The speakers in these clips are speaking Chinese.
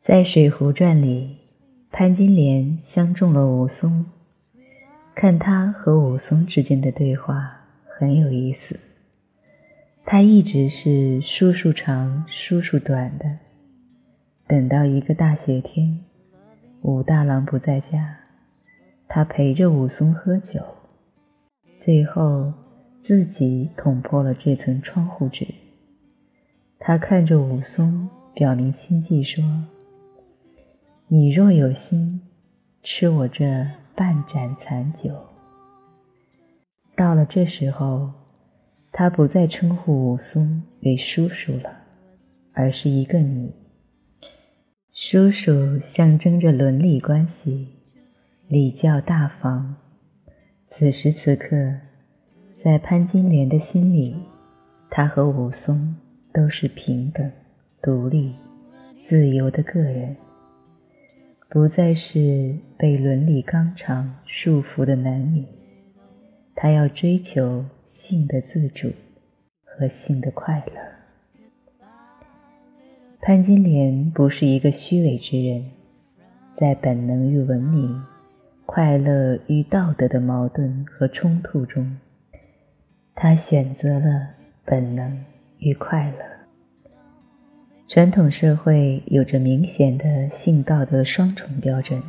在《水浒传》里，潘金莲相中了武松，看他和武松之间的对话很有意思。他一直是叔叔长叔叔短的，等到一个大雪天，武大郎不在家，他陪着武松喝酒，最后自己捅破了这层窗户纸。他看着武松，表明心迹说。你若有心，吃我这半盏残酒。到了这时候，他不再称呼武松为叔叔了，而是一个你。叔叔象征着伦理关系，礼教大方。此时此刻，在潘金莲的心里，他和武松都是平等、独立、自由的个人。不再是被伦理纲常束缚的男女，他要追求性的自主和性的快乐。潘金莲不是一个虚伪之人，在本能与文明、快乐与道德的矛盾和冲突中，他选择了本能与快乐。传统社会有着明显的性道德双重标准，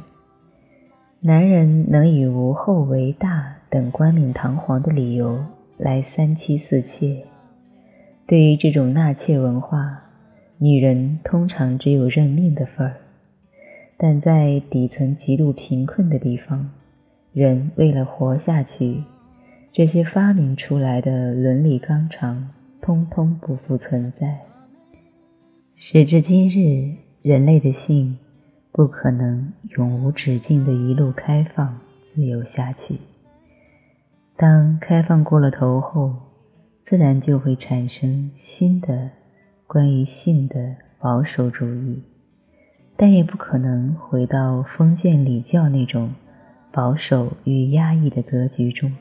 男人能以无后为大等冠冕堂皇的理由来三妻四妾。对于这种纳妾文化，女人通常只有认命的份儿。但在底层极度贫困的地方，人为了活下去，这些发明出来的伦理纲常，通通不复存在。时至今日，人类的性不可能永无止境的一路开放、自由下去。当开放过了头后，自然就会产生新的关于性的保守主义，但也不可能回到封建礼教那种保守与压抑的格局中。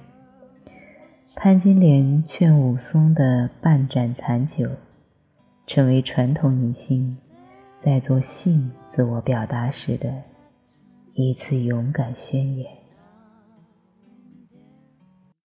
潘金莲劝武松的半盏残酒。成为传统女性在做性自我表达时的一次勇敢宣言。